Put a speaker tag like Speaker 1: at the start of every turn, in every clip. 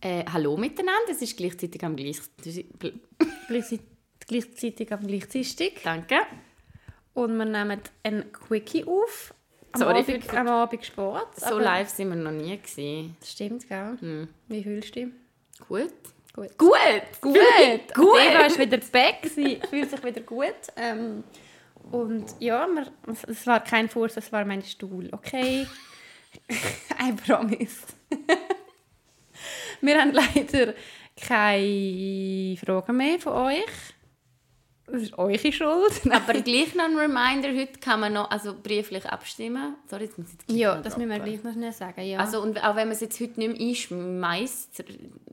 Speaker 1: Äh, hallo miteinander, es ist gleichzeitig am gleich...
Speaker 2: Gleichzeitig, gleichzeitig am gleichzeitig.
Speaker 1: Danke.
Speaker 2: Und wir nehmen ein Quickie auf. Am
Speaker 1: Sorry
Speaker 2: Abend,
Speaker 1: für-
Speaker 2: am Abend Sport.
Speaker 1: So
Speaker 2: aber-
Speaker 1: live sind wir noch nie gewesen.
Speaker 2: Das stimmt, gell? Wie fühlst du dich?
Speaker 1: Gut.
Speaker 2: Gut.
Speaker 1: Gut.
Speaker 2: Gut.
Speaker 1: Gut.
Speaker 2: Eva ist wieder back, sie fühlt sich wieder gut. Ähm, und ja, wir, es- es war kein Fuß, es war mein Stuhl, okay? I promise. wir haben leider keine Fragen mehr von euch. Das ist eure Schuld.
Speaker 1: Aber gleich noch ein Reminder, heute kann man noch also brieflich abstimmen. Sorry, jetzt muss ich
Speaker 2: ja, das müssen wir gleich noch schnell sagen. Ja.
Speaker 1: Also, und auch wenn man es jetzt heute nicht mehr einschmeißt,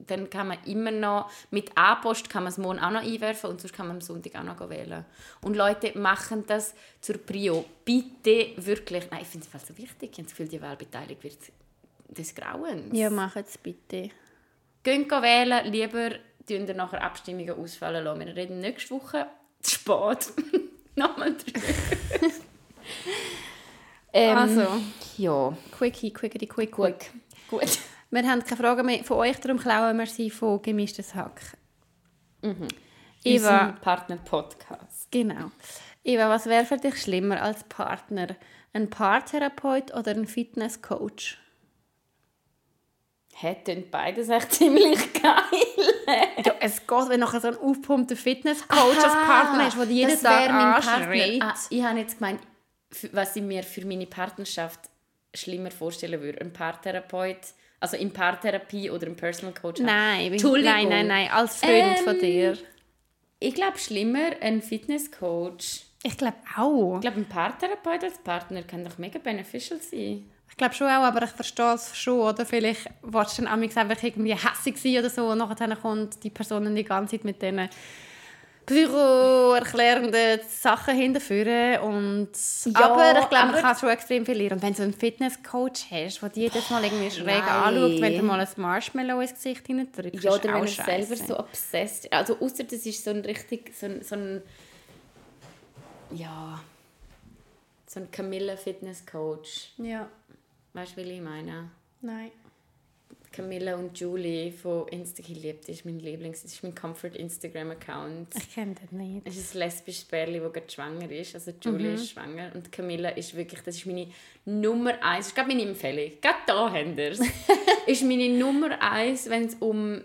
Speaker 1: dann kann man immer noch, mit A-Post kann man es morgen auch noch einwerfen und sonst kann man am Sonntag auch noch wählen. Und Leute, machen das zur Prio. Bitte wirklich, nein, ich finde es so wichtig, ich habe das Gefühl, die Wahlbeteiligung wird des Grauens.
Speaker 2: ja, macht es bitte.
Speaker 1: Geht wählen, lieber tun ihr nachher Abstimmungen ausfallen lassen. Wir reden nächste Woche zu spät. Nochmal drüber. ähm,
Speaker 2: Also,
Speaker 1: ja,
Speaker 2: Quickie, Quickie, Quick,
Speaker 1: gut.
Speaker 2: Quick.
Speaker 1: Gut.
Speaker 2: Wir haben keine Fragen mehr von euch, darum klauen wir sie von gemischtes Hack.
Speaker 1: Unser
Speaker 2: Eva,
Speaker 1: Partner-Podcast.
Speaker 2: genau. Eva, was wäre für dich schlimmer als Partner? Ein Paartherapeut oder ein Fitnesscoach?
Speaker 1: Hätten beides echt ziemlich geil.
Speaker 2: Ja, es geht, wenn nachher so ein aufgepumpter Fitnesscoach als Partner hast, der jeden Tag
Speaker 1: Partner.
Speaker 2: anschreit.
Speaker 1: Ah, ich habe jetzt gemeint, was ich mir für meine Partnerschaft schlimmer vorstellen würde. Ein Paartherapeut, also in Paartherapie oder ein Personal Coach.
Speaker 2: Nein, nein, nein, nein, als Freund von
Speaker 1: Ähm,
Speaker 2: dir.
Speaker 1: Ich glaube schlimmer ein Fitnesscoach.
Speaker 2: Ich glaube auch.
Speaker 1: Ich glaube, ein Paartherapeut als Partner kann doch mega beneficial sein.
Speaker 2: Ich glaube schon auch, aber ich verstehe es schon. Oder vielleicht warst du dann einfach irgendwie hässlich sein oder so und nachher kommt die Person die ganze Zeit mit diesen Büro-erklärenden Sachen hinterführen und
Speaker 1: Ja,
Speaker 2: aber ich glaube, man kann schon extrem viel lernen. Und wenn du einen Fitnesscoach hast, der dich jedes Mal irgendwie schräg
Speaker 1: nein.
Speaker 2: anschaut, wenn du mal ein Marshmallow ins Gesicht hineindrückst,
Speaker 1: Ja,
Speaker 2: ist
Speaker 1: oder wenn er selber so obsessed Also außer das ist so ein richtig, so ein, so ein ja, so ein Camilla Fitness Coach.
Speaker 2: Ja,
Speaker 1: Weißt du, wie ich meine?
Speaker 2: nein.
Speaker 1: Camilla und Julie von Instagram ist mein Lieblings, das ist mein Comfort Instagram Account.
Speaker 2: Ich kenne den nicht.
Speaker 1: Es ist ein lesbisches Pärchen, das gerade schwanger ist. Also Julie
Speaker 2: Mhm.
Speaker 1: ist schwanger und Camilla ist wirklich, das ist meine Nummer eins. Das ist gerade meine Empfehlung. Gerade da haben ist meine Nummer eins, wenn es um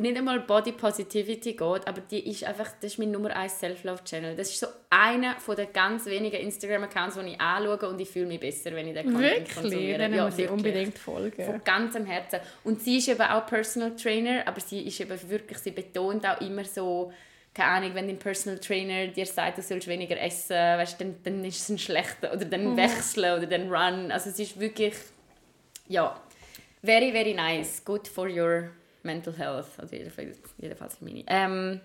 Speaker 1: nicht einmal Body Positivity geht, aber die ist einfach, das ist mein Nummer eins Self-Love-Channel. Das ist so einer von den ganz wenigen Instagram-Accounts, die ich anschaue und ich fühle mich besser, wenn ich den Content
Speaker 2: Wirklich?
Speaker 1: konsumiere.
Speaker 2: Dann muss ich
Speaker 1: wirklich
Speaker 2: unbedingt folgen.
Speaker 1: von ganzem Herzen. Und sie ist eben auch Personal Trainer, aber sie ist eben wirklich, sie betont auch immer so, keine Ahnung, wenn dein Personal Trainer dir sagt, du sollst weniger essen, weißt, dann, dann ist es ein schlechter, oder dann wechseln oder dann run. Also es ist wirklich, ja, very, very nice. Good for your mental health. Also jedenfalls, jedenfalls für meine. Ähm,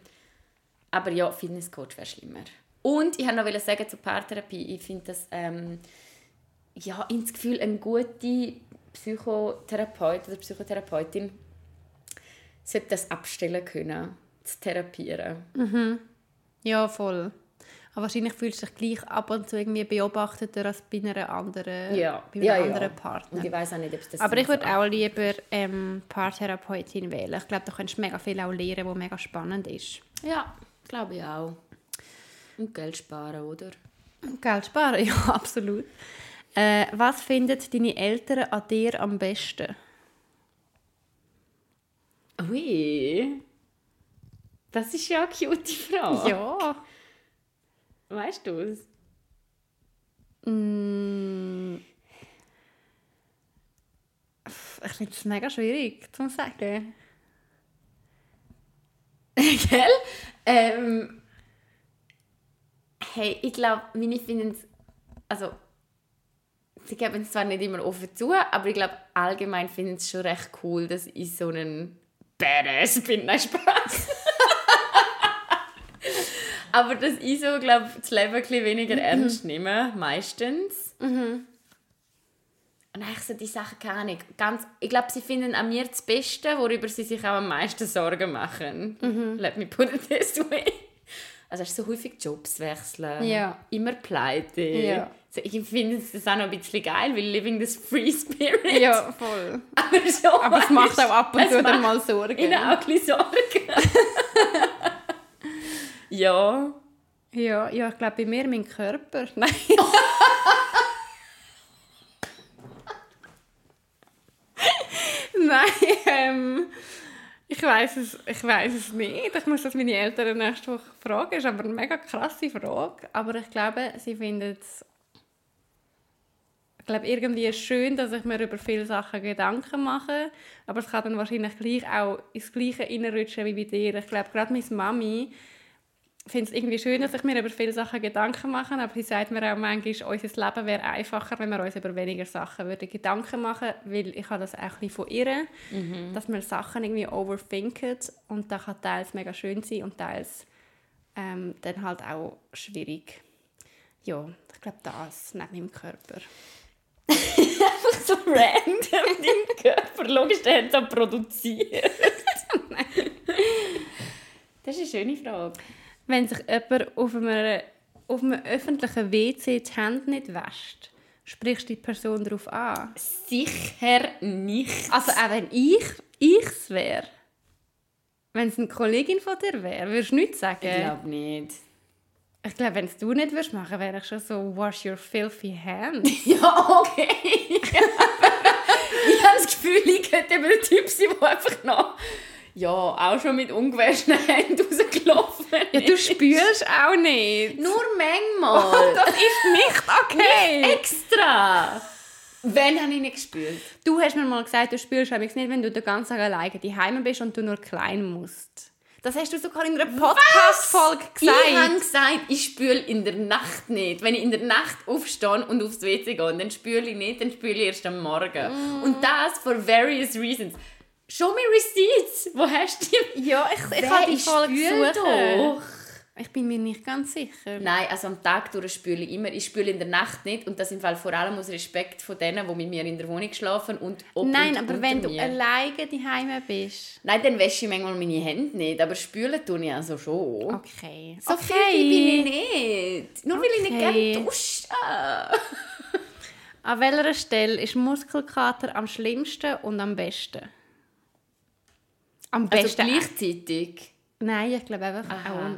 Speaker 1: aber ja, Fitnesscoach wäre schlimmer. Und ich wollte noch sagen zur Paartherapie, ich finde das ähm, ja, ins Gefühl, eine gute Psychotherapeut oder Psychotherapeutin sollte das abstellen können, zu therapieren.
Speaker 2: Ja, voll. Aber wahrscheinlich fühlst du dich gleich ab und zu irgendwie beobachteter als bei einer anderen,
Speaker 1: Ja,
Speaker 2: bei einem
Speaker 1: ja, ja.
Speaker 2: anderen
Speaker 1: Und
Speaker 2: Partner.
Speaker 1: ich weiß auch nicht, ob es das
Speaker 2: Aber ich würde
Speaker 1: so-
Speaker 2: auch lieber ähm, Paartherapeutin wählen. Ich glaube, da kannst du mega viel auch lernen, was mega spannend ist.
Speaker 1: Ja, glaube ich auch. Und Geld sparen, oder?
Speaker 2: Geld sparen, ja, absolut. Äh, was finden deine Eltern an dir am besten?
Speaker 1: Ui. Das ist ja eine cute Frage.
Speaker 2: Ja.
Speaker 1: Weißt du es?
Speaker 2: Mm. Ich finde es mega schwierig zu sagen.
Speaker 1: Gell? Ähm, hey, ich glaube, meine finden es. Also, sie geben es zwar nicht immer offen zu, aber ich glaube, allgemein finden es schon recht cool, dass ich so einen Badass bin. Nein, Spaß. Aber dass ich so, glaube das Leben ein bisschen weniger ernst nehme, meistens. Und eigentlich so die Sachen keine Ahnung. Ganz, ich glaube, sie finden an mir das Beste, worüber sie sich auch am meisten Sorgen machen. Let me put it this way. Also hast du so häufig Jobs wechseln,
Speaker 2: Ja.
Speaker 1: immer pleite.
Speaker 2: Ja.
Speaker 1: Ich finde es auch noch ein bisschen geil, weil living this free spirit.
Speaker 2: Ja, voll.
Speaker 1: Aber, schon,
Speaker 2: Aber es macht auch ab und zu dann mal Sorgen.
Speaker 1: ihnen auch ein bisschen Sorgen. ja.
Speaker 2: Ja, ja, ich glaube bei mir mein Körper. Nein. Nein, ähm, ich weiß es, ich weiß es nicht. Ich muss das meine Eltern nächste Woche fragen. Das ist aber eine mega krasse Frage. Aber ich glaube, sie finden es ich glaube, irgendwie ist es schön, dass ich mir über viele Sachen Gedanken mache, aber es kann dann wahrscheinlich gleich auch ins Gleiche reinrutschen wie bei dir. Ich glaube, gerade meine Mami findet es irgendwie schön, dass ich mir über viele Sachen Gedanken mache, aber sie sagt mir auch manchmal, unser Leben wäre einfacher, wenn wir uns über weniger Sachen würden Gedanken machen weil ich habe das auch ein bisschen von ihr, dass wir Sachen irgendwie overthinken und das kann teils mega schön sein und teils ähm, dann halt auch schwierig. Ja, ich glaube das neben meinem Körper.
Speaker 1: Einfach so random dein Körper. Logisch, der hat es produziert. das ist eine schöne Frage.
Speaker 2: Wenn sich jemand auf einem, auf einem öffentlichen WC die Hände nicht wäscht, sprichst du die Person darauf an?
Speaker 1: Sicher nicht.
Speaker 2: Also auch wenn ich es wäre, wenn es eine Kollegin von dir wäre, würdest du nichts sagen?
Speaker 1: Ich glaube nicht.
Speaker 2: Ich glaube, wenn es du nicht würdest machen, wäre ich schon so, wash your filthy hands.
Speaker 1: Ja, okay. ich habe das Gefühl, ich könnte eben der Typ sein, der einfach noch ja, auch schon mit ungewaschenen Händen rausgelaufen.
Speaker 2: Ja, du spürst auch nicht.
Speaker 1: Nur manchmal.
Speaker 2: Das ist nicht okay.
Speaker 1: Extra. Wenn habe ich nicht gespürt?
Speaker 2: Du hast mir mal gesagt, du spürst nicht, wenn du den ganzen Tag alleine daheim bist und du nur klein musst. Das hast du sogar in einer Podcast-Folge gesagt.
Speaker 1: Ich habe gesagt, ich spüle in der Nacht nicht. Wenn ich in der Nacht aufstehe und aufs WC gehe, dann spüle ich nicht, dann spüle ich erst am Morgen.
Speaker 2: Mm.
Speaker 1: Und das for various reasons. Show me receipts. Wo hast du die?
Speaker 2: Ja, ich, ich kann die Folge
Speaker 1: doch?
Speaker 2: Ich bin mir nicht ganz sicher.
Speaker 1: Nein, also am Tag durch spüle ich immer. Ich spüle in der Nacht nicht. Und das im Fall vor allem aus Respekt von denen, die mit mir in der Wohnung schlafen und ob
Speaker 2: Nein,
Speaker 1: und
Speaker 2: aber wenn du
Speaker 1: mir.
Speaker 2: alleine daheim bist.
Speaker 1: Nein, dann wäsche ich manchmal meine Hände nicht. Aber spülen tue ich also schon.
Speaker 2: Okay.
Speaker 1: So
Speaker 2: okay.
Speaker 1: viel bin ich nicht. Nur weil ich nicht
Speaker 2: Okay.
Speaker 1: gerne dusche.
Speaker 2: An welcher Stelle ist Muskelkater am schlimmsten und am besten? Am
Speaker 1: Also
Speaker 2: besten.
Speaker 1: gleichzeitig.
Speaker 2: Nein, ich glaube einfach auch.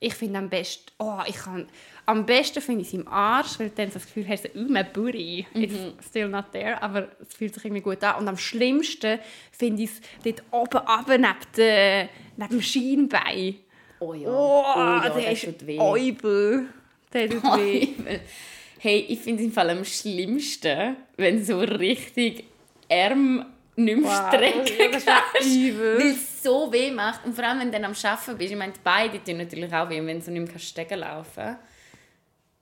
Speaker 2: Ich finde am besten, oh, ich kann, am besten finde ich es im Arsch, weil dann so das Gefühl hast, oh, mein Booty, it's still not there, aber es fühlt sich irgendwie gut an. Und am schlimmsten finde ich es dort oben runter neben, der, neben dem Schienbein.
Speaker 1: Oh ja.
Speaker 2: Oh,
Speaker 1: ja,
Speaker 2: der
Speaker 1: das
Speaker 2: ist. Eubel. Der tut weh.
Speaker 1: Hey, ich finde es im Fall am schlimmsten, wenn so richtig Arm nicht mehr strecken
Speaker 2: das
Speaker 1: kannst. Weil es so weh macht. Und vor allem, wenn du dann am Arbeiten bist. Ich meine, die Beine tun natürlich auch weh, wenn du nicht mehr kannst Stegen laufen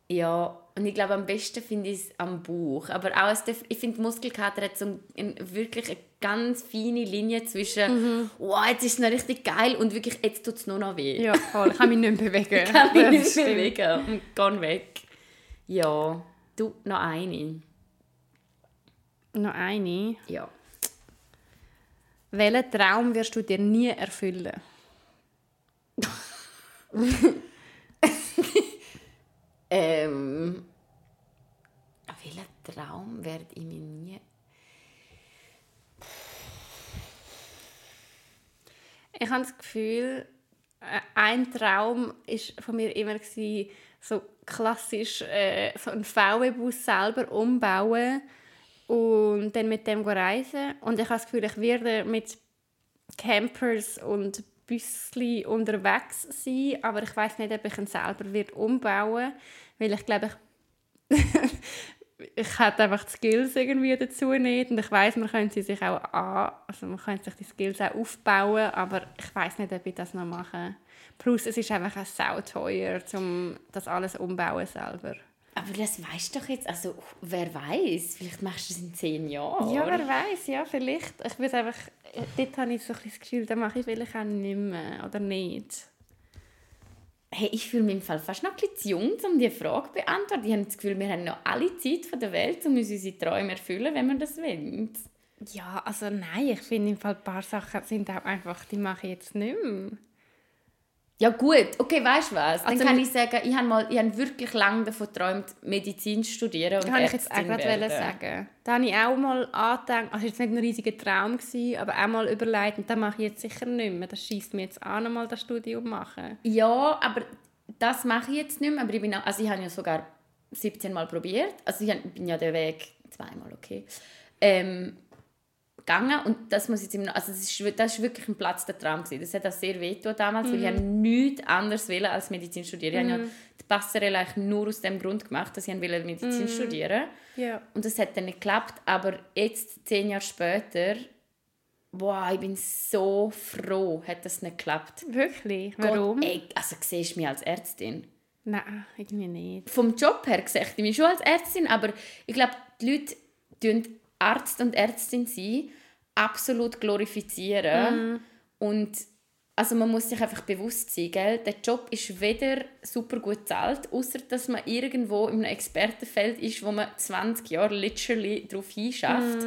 Speaker 1: Ja, und ich glaube, am besten finde ich es am Bauch. Aber auch, es darf- ich finde, Muskelkater hat so ein, wirklich eine ganz feine Linie zwischen «Wow, jetzt ist es noch richtig geil» und wirklich «Jetzt tut es nur noch weh».
Speaker 2: Ja, voll. Ich kann mich nicht mehr bewegen.
Speaker 1: Ich kann mich
Speaker 2: Das
Speaker 1: nicht
Speaker 2: stimmt.
Speaker 1: bewegen und geh weg. Ja, du, noch eine.
Speaker 2: Noch eine.
Speaker 1: Ja.
Speaker 2: Welchen Traum wirst du dir nie erfüllen?
Speaker 1: Ähm, welchen Traum werde ich mir nie...
Speaker 2: Ich habe das Gefühl, äh, ein Traum ist von mir immer so klassisch äh, so einen VW-Bus selber umbauen und dann mit dem reisen. Und ich habe das Gefühl, ich werde mit Campers und Büsli unterwegs sein, aber ich weiß nicht, ob ich ihn selber wird umbauen, weil ich glaube, ich ich hätte einfach die Skills irgendwie dazu nicht und ich weiß, man könnte sich auch an, also man könnte sich die Skills auch aufbauen, aber ich weiß nicht, ob ich das noch mache. Plus es ist einfach auch sau teuer, um das alles umbauen selber.
Speaker 1: Aber das weißt du doch jetzt, also wer weiß, vielleicht machst du es in zehn Jahren.
Speaker 2: Ja, wer weiß, ja, vielleicht. Ich würde einfach, dort habe ich so ein das Gefühl, dann mache ich vielleicht auch nicht mehr oder nicht.
Speaker 1: Hey, ich fühle mich im Fall fast noch ein bisschen zu jung, um diese Frage zu beantworten. Ich habe das Gefühl, wir haben noch alle Zeit von der Welt, um uns unsere Träume erfüllen, wenn wir das wollen.
Speaker 2: Ja, also nein, ich finde im Fall ein paar Sachen sind auch einfach, die mache ich jetzt nicht mehr.
Speaker 1: Ja gut, okay, weißt du was? Dann
Speaker 2: Also
Speaker 1: kann ich sagen, ich habe mal, ich habe wirklich lange davon geträumt, Medizin zu studieren und
Speaker 2: Das wollte ich jetzt auch
Speaker 1: Ärztin
Speaker 2: gerade
Speaker 1: werden.
Speaker 2: sagen. Da habe ich auch mal angedacht, also es war nicht ein riesiger Traum, gewesen, aber auch mal überlegt, und das mache ich jetzt sicher nicht mehr. Das schießt mir jetzt an, mal das Studium machen.
Speaker 1: Ja, aber das mache ich jetzt nicht mehr. Aber ich bin auch, also ich habe ja sogar 17 Mal probiert. Also ich bin ja den Weg zweimal okay. Ähm, gegangen und das muss jetzt immer noch, also das ist, das ist wirklich ein Platz der Traum gewesen. Das hat auch sehr wehgetan damals, weil ich habe nichts anderes wollte als Medizin studieren. Ich habe ja die Passerelle eigentlich nur aus dem Grund gemacht, dass ich wollte Medizin studieren
Speaker 2: Ja.
Speaker 1: und das hat dann nicht geklappt. Aber jetzt, zehn Jahre später, wow, ich bin so froh, hat das nicht geklappt.
Speaker 2: Wirklich? Warum?
Speaker 1: Gott, ey, also siehst du mich als Ärztin?
Speaker 2: Nein, irgendwie nicht.
Speaker 1: Vom Job her sehe ich mich schon als Ärztin, aber ich glaube, die Leute tun Arzt und Ärztin sein absolut glorifizieren. Und also man muss sich einfach bewusst sein, gell? der Job ist weder super gut bezahlt, außer dass man irgendwo in einem Expertenfeld ist, wo man 20 Jahre literally darauf hinschafft.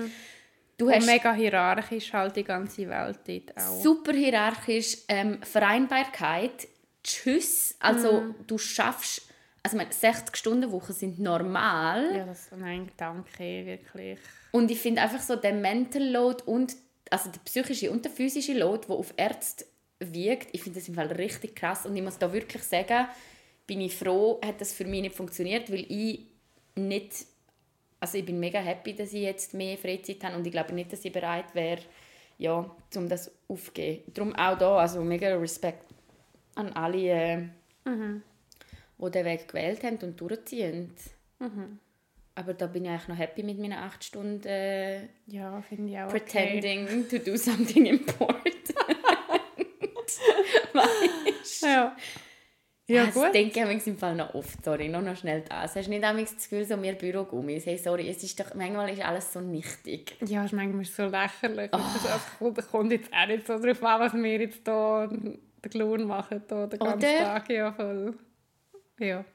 Speaker 1: Du
Speaker 2: Und
Speaker 1: hast
Speaker 2: mega hierarchisch halt die ganze Welt dort auch.
Speaker 1: super hierarchisch. Ähm, Vereinbarkeit, tschüss. Also du schaffst, also meine, 60 Stunden Woche sind normal.
Speaker 2: Ja, das nein, danke, wirklich.
Speaker 1: Und ich finde einfach so der Mental Load und also der psychische und der physische Load, der auf Ärzte wiegt, ich finde das im Fall richtig krass. Und ich muss da wirklich sagen, bin ich froh, hat das für mich nicht funktioniert, weil ich nicht, also ich bin mega happy, dass ich jetzt mehr Freizeit habe und ich glaube nicht, dass ich bereit wäre, ja, um das aufzugeben. Darum auch da, also mega Respekt an alle, äh, die den Weg gewählt haben und durchziehen. Aber da bin ich eigentlich noch happy mit meinen acht Stunden äh,
Speaker 2: Ja, finde ich auch
Speaker 1: pretending to do something important.
Speaker 2: Okay. Ja. Ja,
Speaker 1: das
Speaker 2: gut.
Speaker 1: denke ich im Fall noch oft. Sorry, nur noch schnell das. Hast du nicht das Gefühl, so wir Bürogummis? Hey, sorry, es ist doch, manchmal ist alles so nichtig.
Speaker 2: Ja, ist manchmal so lächerlich.
Speaker 1: Oh.
Speaker 2: Das also, kommt, kommt jetzt auch nicht so drauf an, was wir jetzt hier den Clown machen, hier den ganzen
Speaker 1: Oder?
Speaker 2: Tag. Ja, voll. Ja.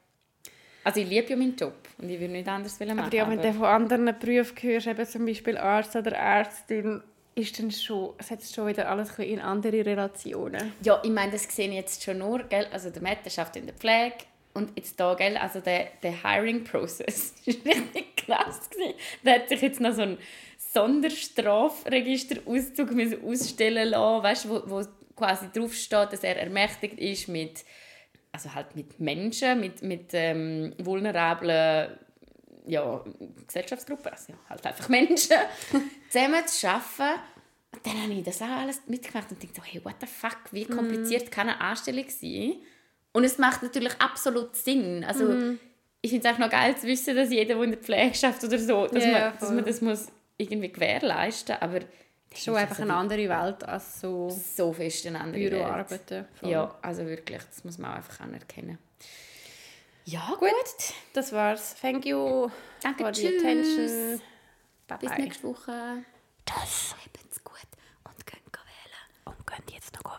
Speaker 1: Also ich liebe ja meinen Job und ich würde nicht anders machen.
Speaker 2: Aber ja, wenn du von anderen Berufen hörst, eben zum Beispiel Arzt oder Ärztin, ist dann schon, setzt schon wieder alles ein in andere Relationen.
Speaker 1: Ja, ich meine, das sehe ich jetzt schon nur, gell? also der Matt, der arbeitet in der Pflege und jetzt da, gell? also der, der Hiring-Prozess ist richtig krass gewesen. Der hat sich jetzt noch so einen Sonderstrafregisterauszug ausstellen lassen, weißt, wo, wo quasi draufsteht, dass er ermächtigt ist mit, also halt mit Menschen, mit, mit ähm, vulnerablen ja, Gesellschaftsgruppen, also ja, halt einfach Menschen, zusammen zu arbeiten. Und dann habe ich das auch alles mitgemacht und dachte hey, what the fuck, wie kompliziert kann eine Anstellung sein? Und es macht natürlich absolut Sinn. Also, ich finde es einfach noch geil zu wissen, dass jeder, der in der Pflege schafft oder so, dass,
Speaker 2: Ja,
Speaker 1: man, dass man das muss irgendwie gewährleisten aber das
Speaker 2: Schon
Speaker 1: ist
Speaker 2: einfach eine andere Welt als so
Speaker 1: so fest eine andere.
Speaker 2: Büroarbeiten.
Speaker 1: Ja, also wirklich, das muss man auch einfach anerkennen. Ja, gut.
Speaker 2: Das war's. Thank you
Speaker 1: Danke,
Speaker 2: for the
Speaker 1: tschüss.
Speaker 2: attention. Bye
Speaker 1: Bis
Speaker 2: bye.
Speaker 1: nächste Woche. Tschüss. Habt's gut und könnt wählen.
Speaker 2: Und könnt jetzt noch